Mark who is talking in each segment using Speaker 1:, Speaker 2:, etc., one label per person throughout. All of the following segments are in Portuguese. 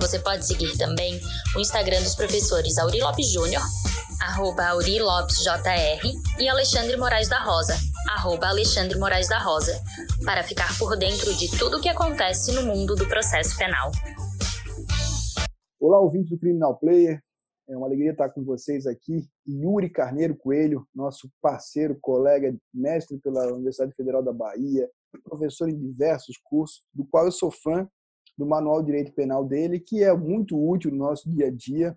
Speaker 1: Você pode seguir também o Instagram dos professores Auri Lopes Júnior, arroba Auri Lopes JR, e Alexandre Moraes da Rosa, arroba Alexandre Moraes da Rosa, para ficar por dentro de tudo o que acontece no mundo do processo penal.
Speaker 2: Olá, ouvintes do Criminal Player. É uma alegria estar com vocês aqui. Yuri Carneiro Coelho, nosso parceiro, colega, mestre pela Universidade Federal da Bahia, professor em diversos cursos, do qual eu sou fã do Manual de Direito Penal dele, que é muito útil no nosso dia a dia,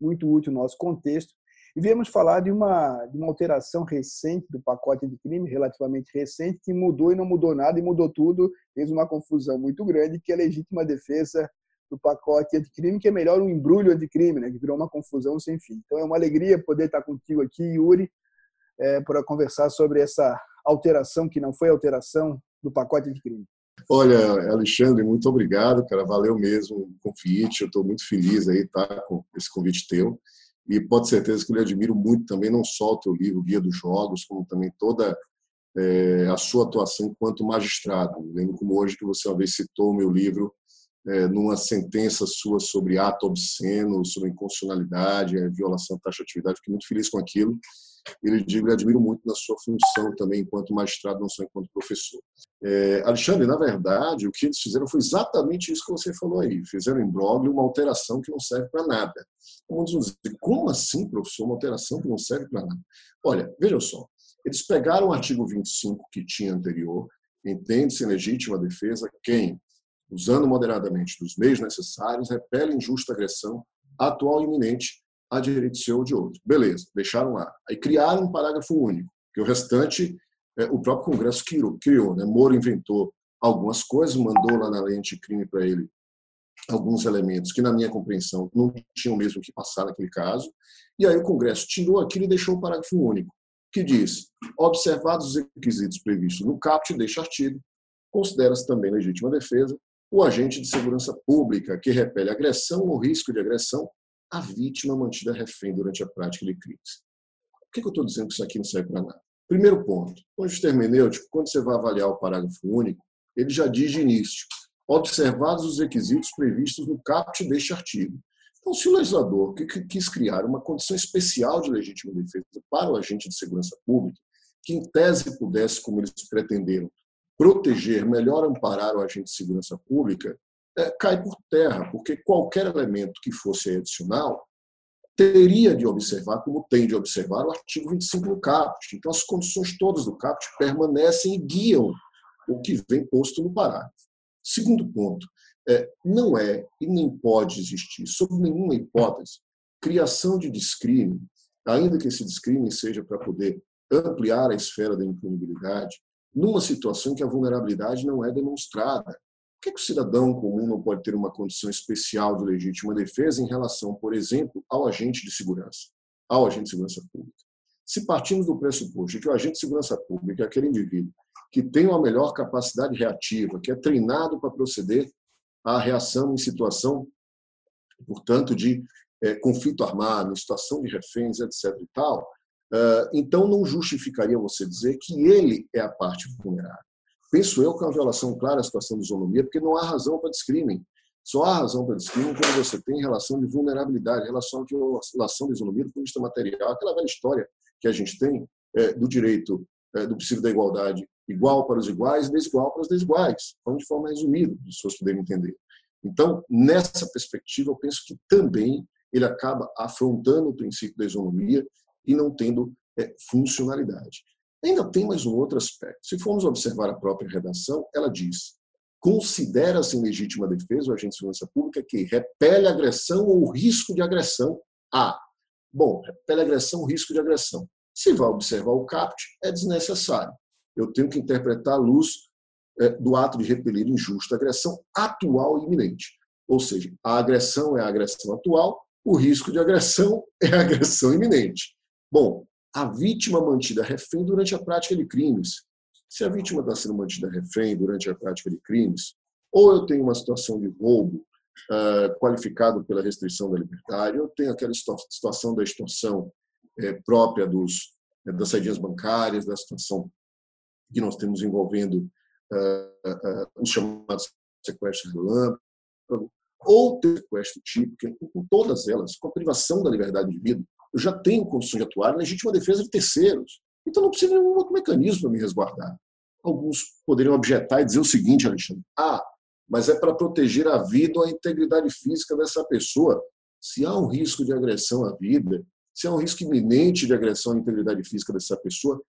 Speaker 2: muito útil no nosso contexto. E viemos falar de uma, de uma alteração recente do pacote de crime, relativamente recente, que mudou e não mudou nada, e mudou tudo, fez uma confusão muito grande, que é a legítima defesa do pacote anticrime, que é melhor um embrulho anticrime, né, que virou uma confusão sem fim. Então é uma alegria poder estar contigo aqui, Yuri, é, para conversar sobre essa alteração, que não foi alteração, do pacote anticrime.
Speaker 3: Olha, Alexandre, muito obrigado, cara. Valeu mesmo o convite. Eu estou muito feliz aí, tá, com esse convite teu. E pode certeza que eu lhe admiro muito também, não só o teu livro, Guia dos Jogos, como também toda é, a sua atuação enquanto magistrado. lembro como hoje que você uma vez citou o meu livro é, numa sentença sua sobre ato obsceno, sobre inconstitucionalidade, é, violação da taxatividade. Fiquei muito feliz com aquilo. Ele digo, admiro muito na sua função também enquanto magistrado, não só enquanto professor. É, Alexandre, na verdade, o que eles fizeram foi exatamente isso que você falou aí. Fizeram em blog uma alteração que não serve para nada. Vamos dizer, como assim, professor, uma alteração que não serve para nada? Olha, veja só. Eles pegaram o artigo 25 que tinha anterior, entende-se legítima defesa quem usando moderadamente dos meios necessários, repele injusta agressão atual e iminente a direito seu ou de outro. Beleza, deixaram lá. Aí criaram um parágrafo único, que o restante é, o próprio Congresso criou. criou né? Moro inventou algumas coisas, mandou lá na lei anticrime para ele alguns elementos que, na minha compreensão, não tinham mesmo que passar naquele caso. E aí o Congresso tirou aquilo e deixou o parágrafo único, que diz: observados os requisitos previstos no caput deste artigo, considera-se também legítima defesa o agente de segurança pública que repele agressão ou risco de agressão à vítima mantida refém durante a prática de crimes. Por que eu estou dizendo que isso aqui não serve para nada? Primeiro ponto, o justiça hermenêutico, quando você vai avaliar o parágrafo único, ele já diz de início, observados os requisitos previstos no caput deste artigo. Então, se o legislador quis criar uma condição especial de legítima defesa para o agente de segurança pública, que em tese pudesse, como eles pretenderam, proteger, melhor amparar o agente de segurança pública, cai por terra, porque qualquer elemento que fosse adicional teria de observar, como tem de observar, o artigo 25 do CAPT. Então, as condições todas do CAPT permanecem e guiam o que vem posto no parágrafo. Segundo ponto, é, não é e nem pode existir, sob nenhuma hipótese, criação de discrime, ainda que esse discrime seja para poder ampliar a esfera da impunibilidade, numa situação em que a vulnerabilidade não é demonstrada. Que, que o cidadão comum não pode ter uma condição especial de legítima defesa em relação, por exemplo, ao agente de segurança, ao agente de segurança pública? Se partimos do pressuposto de que o agente de segurança pública é aquele indivíduo que tem uma melhor capacidade reativa, que é treinado para proceder à reação em situação, portanto, de é, conflito armado, em situação de reféns, etc. e tal, ah, então, não justificaria você dizer que ele é a parte vulnerável. Penso eu que é uma violação clara à situação de isonomia, porque não há razão para discrime. Só há razão para discrime quando você tem relação de vulnerabilidade, relação de violação de isonomia do ponto de vista material. Aquela velha história que a gente tem é, do direito, é, do princípio da igualdade, igual para os iguais e desigual para os desiguais. Falando de forma resumida, para as pessoas poderem entender. Então, nessa perspectiva, eu penso que também ele acaba afrontando o princípio da isonomia e não tendo é, funcionalidade. Ainda tem mais um outro aspecto. Se formos observar a própria redação, ela diz: considera-se em legítima defesa o agente de segurança pública que repele agressão ou risco de agressão a. Bom, repele agressão risco de agressão. Se vai observar o CAPT, é desnecessário. Eu tenho que interpretar a luz é, do ato de repelir injusta agressão atual e iminente. Ou seja, a agressão é a agressão atual o risco de agressão é agressão iminente. Bom, a vítima mantida refém durante a prática de crimes. Se a vítima está sendo mantida refém durante a prática de crimes, ou eu tenho uma situação de roubo uh, qualificado pela restrição da liberdade, ou eu tenho aquela situação da extorsão uh, própria dos, uh, das saídas bancárias, da situação que nós temos envolvendo os chamados sequestros relâmpago, ou sequestro típico, com todas elas, com a privação da liberdade de vida, eu já tenho condições de atuar em legítima defesa de terceiros. Então não precisa de nenhum outro mecanismo para me resguardar. Alguns poderiam objetar e dizer o seguinte, Alexandre: ah, mas é para proteger a vida ou a integridade física dessa pessoa. Se há um risco de agressão à vida, se há um risco iminente de agressão à integridade física dessa pessoa,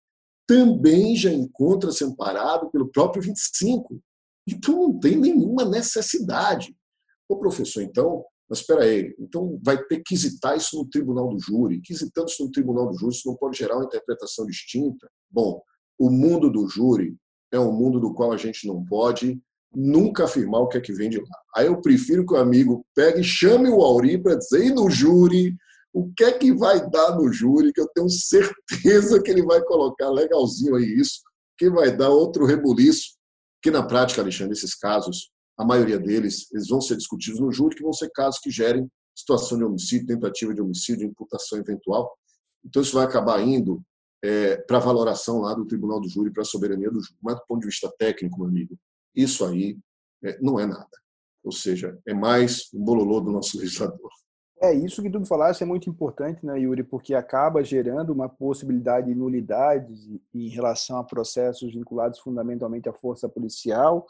Speaker 3: também já encontra-se amparado pelo próprio 25. Então não tem nenhuma necessidade. O professor, então, mas espera aí, então vai ter que quisitar isso no tribunal do júri. Quisitando isso no tribunal do júri, isso não pode gerar uma interpretação distinta. Bom, o mundo do júri é um mundo do qual a gente não pode nunca afirmar o que é que vem de lá. Aí eu prefiro que o amigo pegue e chame o Auri para dizer, e no júri, o que é que vai dar no júri, que eu tenho certeza que ele vai colocar legalzinho aí isso, que vai dar outro rebuliço, que na prática, Alexandre, esses casos a maioria deles, eles vão ser discutidos no júri, que vão ser casos que gerem situação de homicídio, tentativa de homicídio, imputação eventual. Então, isso vai acabar indo é, para a valoração lá do tribunal do júri, para a soberania do júri. Mas, do ponto de vista técnico, meu amigo, isso aí é, não é nada. Ou seja, é mais um bololô do nosso legislador.
Speaker 2: É, isso que tu falaste é muito importante, né, Yuri, porque acaba gerando uma possibilidade de nulidades em relação a processos vinculados fundamentalmente à força policial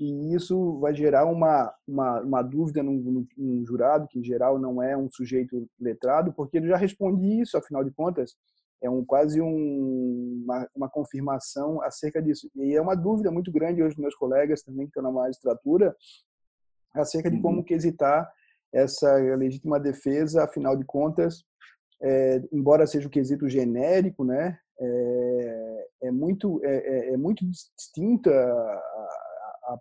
Speaker 2: e isso vai gerar uma, uma, uma dúvida num, num, jurado, que em geral não é um sujeito letrado, porque ele já responde isso, afinal de contas, é um, quase um, uma, uma confirmação acerca disso. E é uma dúvida muito grande hoje dos meus colegas também, que estão na magistratura, acerca de como uhum. quesitar essa legítima defesa, afinal de contas, é, embora seja um quesito genérico, né, é, é muito é, é, é muito distinta a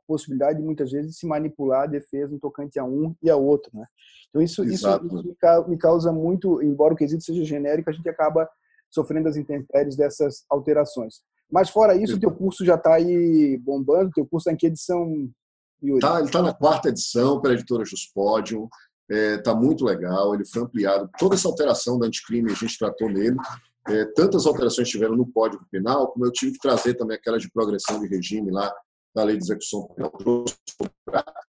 Speaker 2: possibilidade de muitas vezes se manipular a defesa no tocante a um e a outro, né? Então isso, isso, isso me causa muito, embora o quesito seja genérico, a gente acaba sofrendo as intempéries dessas alterações. Mas fora isso, o teu curso já está aí bombando, teu curso está em que edição,
Speaker 3: Yuri? Tá, ele está na quarta edição pela editora Juspodium, está é, tá muito legal, ele foi ampliado. Toda essa alteração da anticrime a gente tratou nele. É, tantas alterações tiveram no Código Penal, como eu tive que trazer também aquelas de progressão de regime lá da lei de execução penal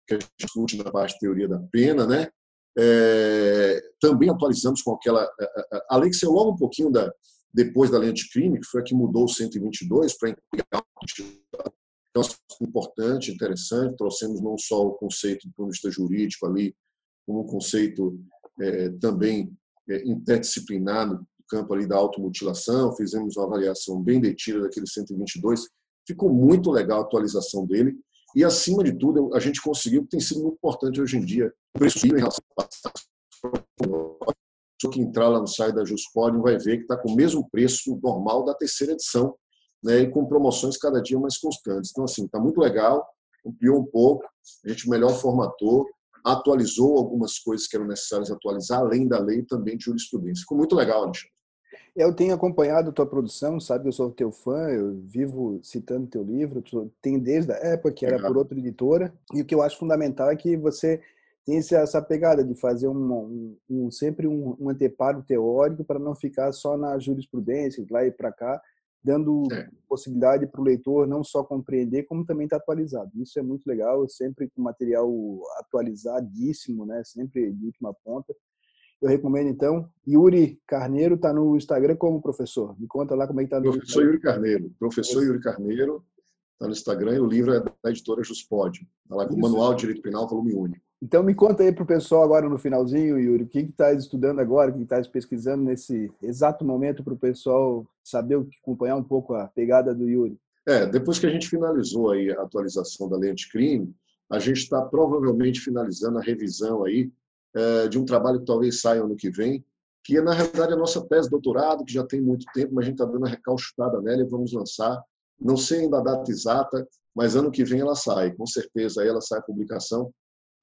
Speaker 3: que a gente discute na de teoria da pena, né? É, também atualizamos com aquela a, lei que saiu logo um pouquinho da, depois da lei anticrime, que foi a que mudou o 122 para incluir importante, interessante, trouxemos não só o conceito do ponto de vista jurídico ali, como um conceito é, também é, interdisciplinar no campo ali da automutilação, fizemos uma avaliação bem detida daquele 122, Ficou muito legal a atualização dele. E, acima de tudo, a gente conseguiu, que tem sido muito importante hoje em dia, o preço em relação que entrar lá no site da Juspodium vai ver que está com o mesmo preço normal da terceira edição, né, e com promoções cada dia mais constantes. Então, assim, está muito legal, ampliou um pouco, a gente melhor formatou, atualizou algumas coisas que eram necessárias atualizar, além da lei também de jurisprudência. Ficou muito legal, Alexandre.
Speaker 2: Eu tenho acompanhado a tua produção, sabe eu sou teu fã, eu vivo citando teu livro, tem desde a época que era por outra editora, e o que eu acho fundamental é que você tem essa pegada de fazer um, um, um sempre um, um, anteparo teórico para não ficar só na jurisprudência, lá e para cá, dando é. possibilidade para o leitor não só compreender, como também estar tá atualizado. Isso é muito legal, sempre com material atualizadíssimo, né? sempre de última ponta. Eu recomendo, então. Yuri Carneiro está no Instagram como professor. Me conta lá como é que está
Speaker 3: no Professor Yuri Carneiro. Professor Yuri Carneiro está no Instagram e o livro é da editora Juspod. Está lá com o Manual de Direito Penal, volume único.
Speaker 2: Então me conta aí para o pessoal agora no finalzinho, Yuri, o que está estudando agora, o que está pesquisando nesse exato momento para o pessoal saber, acompanhar um pouco a pegada do Yuri.
Speaker 3: É, depois que a gente finalizou aí a atualização da lei anticrime, a gente está provavelmente finalizando a revisão aí de um trabalho que talvez saia ano que vem, que é, na realidade, a nossa tese de doutorado, que já tem muito tempo, mas a gente está dando a recalchutada nela e vamos lançar. Não sei ainda a data exata, mas ano que vem ela sai, com certeza aí ela sai a publicação.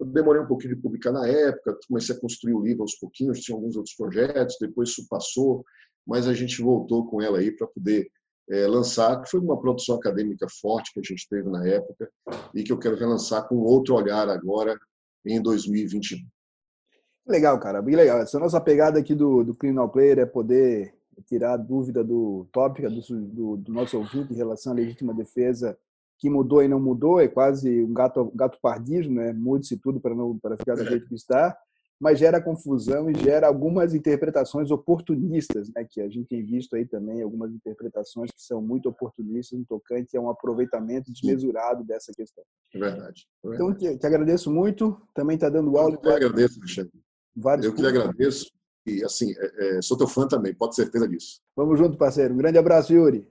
Speaker 3: Eu demorei um pouquinho de publicar na época, comecei a construir o livro aos pouquinhos, tinha alguns outros projetos, depois isso passou, mas a gente voltou com ela aí para poder é, lançar, que foi uma produção acadêmica forte que a gente teve na época e que eu quero relançar com outro olhar agora em 2021.
Speaker 2: Legal, cara, bem legal. Essa nossa pegada aqui do, do Criminal Player é poder tirar a dúvida do tópico do, do, do, nosso ouvinte em relação à legítima defesa, que mudou e não mudou, é quase um gato, gato pardismo, né? Mude-se tudo para não para ficar do jeito que está mas gera confusão e gera algumas interpretações oportunistas, né, que a gente tem visto aí também algumas interpretações que são muito oportunistas no tocante a um aproveitamento desmesurado dessa questão.
Speaker 3: É verdade. É
Speaker 2: verdade. Então, te, te, agradeço muito. Também está dando aula.
Speaker 3: Eu agradeço, Alexandre. Vários Eu que lhe agradeço. E, assim, é, é, sou teu fã também, pode ter certeza disso.
Speaker 2: Vamos junto, parceiro. Um grande abraço, Yuri.